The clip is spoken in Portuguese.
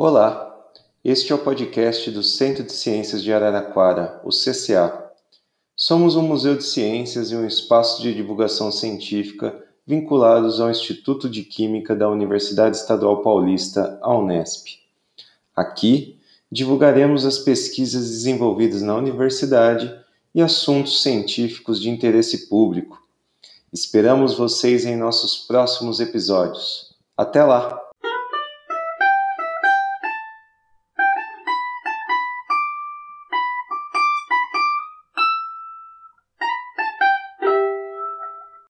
Olá, este é o podcast do Centro de Ciências de Araraquara, o CCA. Somos um museu de ciências e um espaço de divulgação científica vinculados ao Instituto de Química da Universidade Estadual Paulista, a Unesp. Aqui, divulgaremos as pesquisas desenvolvidas na universidade e assuntos científicos de interesse público. Esperamos vocês em nossos próximos episódios. Até lá!